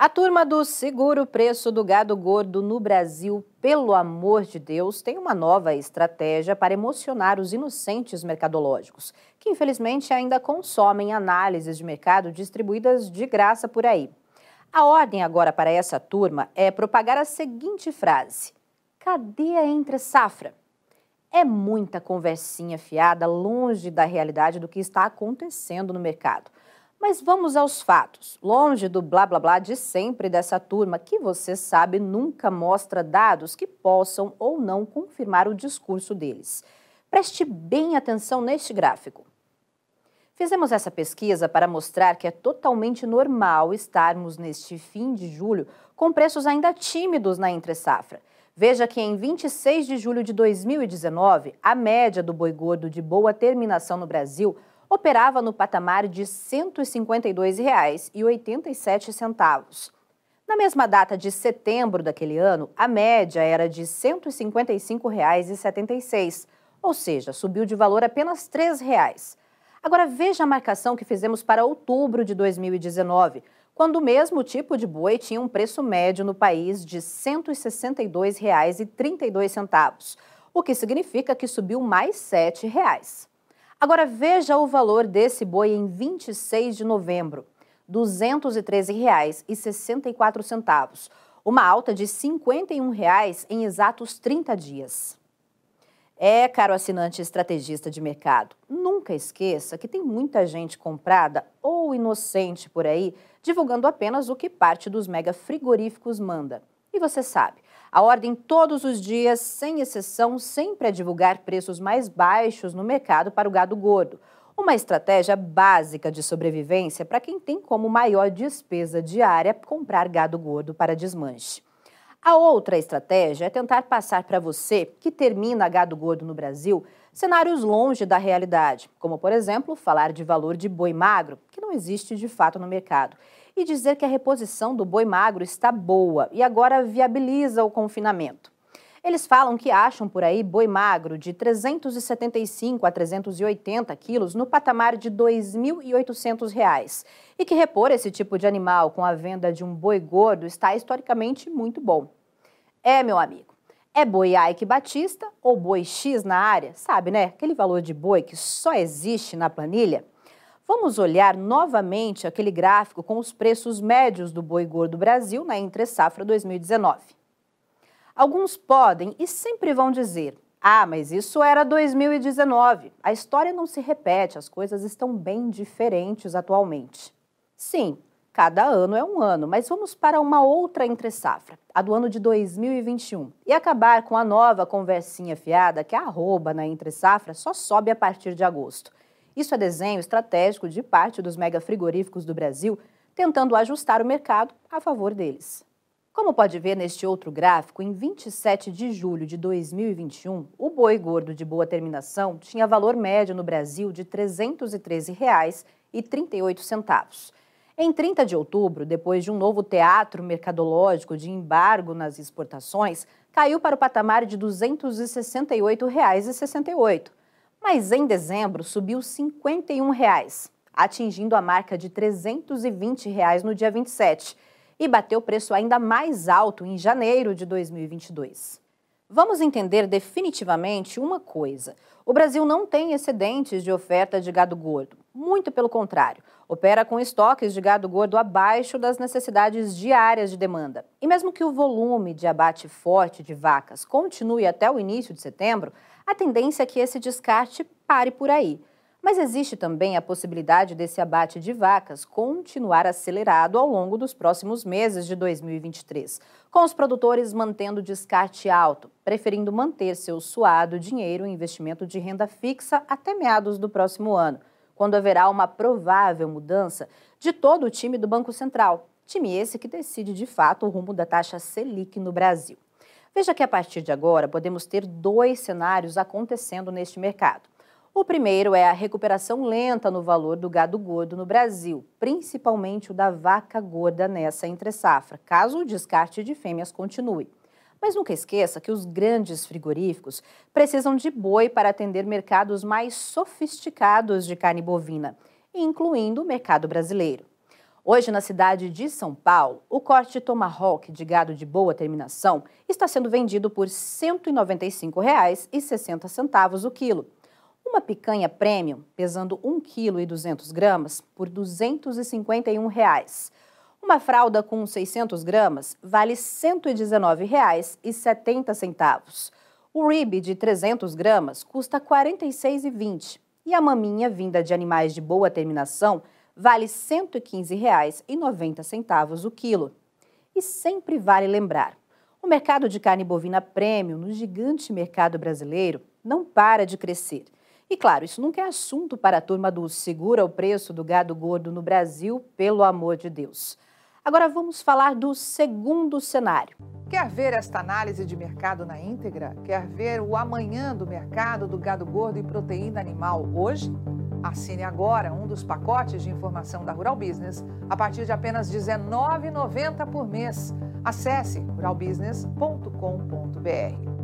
A turma do Seguro Preço do Gado Gordo no Brasil, pelo amor de Deus, tem uma nova estratégia para emocionar os inocentes mercadológicos, que infelizmente ainda consomem análises de mercado distribuídas de graça por aí. A ordem agora para essa turma é propagar a seguinte frase: Cadê entre safra? É muita conversinha fiada longe da realidade do que está acontecendo no mercado. Mas vamos aos fatos. Longe do blá blá blá de sempre dessa turma, que você sabe nunca mostra dados que possam ou não confirmar o discurso deles. Preste bem atenção neste gráfico. Fizemos essa pesquisa para mostrar que é totalmente normal estarmos neste fim de julho com preços ainda tímidos na entre-safra. Veja que em 26 de julho de 2019, a média do boi gordo de boa terminação no Brasil operava no patamar de R$ 152,87. Na mesma data de setembro daquele ano, a média era de R$ 155,76, ou seja, subiu de valor apenas R$ 3,00. Agora veja a marcação que fizemos para outubro de 2019, quando o mesmo tipo de boi tinha um preço médio no país de R$ 162,32, o que significa que subiu mais R$ 7,00. Agora veja o valor desse boi em 26 de novembro, R$ 213,64, uma alta de 51 reais em exatos 30 dias. É, caro assinante estrategista de mercado, nunca esqueça que tem muita gente comprada ou inocente por aí divulgando apenas o que parte dos mega frigoríficos manda. E você sabe, a ordem todos os dias, sem exceção, sempre é divulgar preços mais baixos no mercado para o gado gordo. Uma estratégia básica de sobrevivência para quem tem como maior despesa diária comprar gado gordo para desmanche. A outra estratégia é tentar passar para você, que termina gado gordo no Brasil, cenários longe da realidade, como, por exemplo, falar de valor de boi magro, que não existe de fato no mercado, e dizer que a reposição do boi magro está boa e agora viabiliza o confinamento. Eles falam que acham por aí boi magro de 375 a 380 quilos no patamar de R$ 2.800 e que repor esse tipo de animal com a venda de um boi gordo está historicamente muito bom. É, meu amigo, é boi Ike Batista ou boi X na área? Sabe, né? Aquele valor de boi que só existe na planilha? Vamos olhar novamente aquele gráfico com os preços médios do boi gordo Brasil na entre safra 2019. Alguns podem e sempre vão dizer: "Ah, mas isso era 2019. A história não se repete, as coisas estão bem diferentes atualmente." Sim, cada ano é um ano, mas vamos para uma outra entre safra, a do ano de 2021, e acabar com a nova conversinha fiada que a arroba na entre safra só sobe a partir de agosto. Isso é desenho estratégico de parte dos mega frigoríficos do Brasil, tentando ajustar o mercado a favor deles. Como pode ver neste outro gráfico, em 27 de julho de 2021, o boi gordo de boa terminação tinha valor médio no Brasil de R$ 313,38. Em 30 de outubro, depois de um novo teatro mercadológico de embargo nas exportações, caiu para o patamar de R$ 268,68 mas em dezembro subiu 51 reais, atingindo a marca de 320 reais no dia 27 e bateu preço ainda mais alto em janeiro de 2022. Vamos entender definitivamente uma coisa: o Brasil não tem excedentes de oferta de gado gordo. Muito pelo contrário, opera com estoques de gado gordo abaixo das necessidades diárias de demanda. E mesmo que o volume de abate forte de vacas continue até o início de setembro, a tendência é que esse descarte pare por aí. Mas existe também a possibilidade desse abate de vacas continuar acelerado ao longo dos próximos meses de 2023, com os produtores mantendo descarte alto, preferindo manter seu suado dinheiro em investimento de renda fixa até meados do próximo ano, quando haverá uma provável mudança de todo o time do Banco Central, time esse que decide de fato o rumo da taxa Selic no Brasil. Veja que a partir de agora podemos ter dois cenários acontecendo neste mercado. O primeiro é a recuperação lenta no valor do gado gordo no Brasil, principalmente o da vaca gorda nessa entre-safra, caso o descarte de fêmeas continue. Mas nunca esqueça que os grandes frigoríficos precisam de boi para atender mercados mais sofisticados de carne bovina, incluindo o mercado brasileiro. Hoje, na cidade de São Paulo, o corte Tomahawk de gado de boa terminação está sendo vendido por R$ 195,60 o quilo. Uma picanha premium, pesando 1,2 kg por 251 reais. Uma fralda com 600 gramas vale R$ 119,70. O rib de 300 gramas custa R$ 46,20. E a maminha vinda de animais de boa terminação vale R$ 115,90 o quilo. E sempre vale lembrar, o mercado de carne bovina premium no gigante mercado brasileiro não para de crescer. E claro, isso nunca é assunto para a turma do segura o preço do gado gordo no Brasil, pelo amor de Deus. Agora vamos falar do segundo cenário. Quer ver esta análise de mercado na íntegra? Quer ver o amanhã do mercado do gado gordo e proteína animal hoje? Assine agora um dos pacotes de informação da Rural Business a partir de apenas R$ 19,90 por mês. Acesse ruralbusiness.com.br.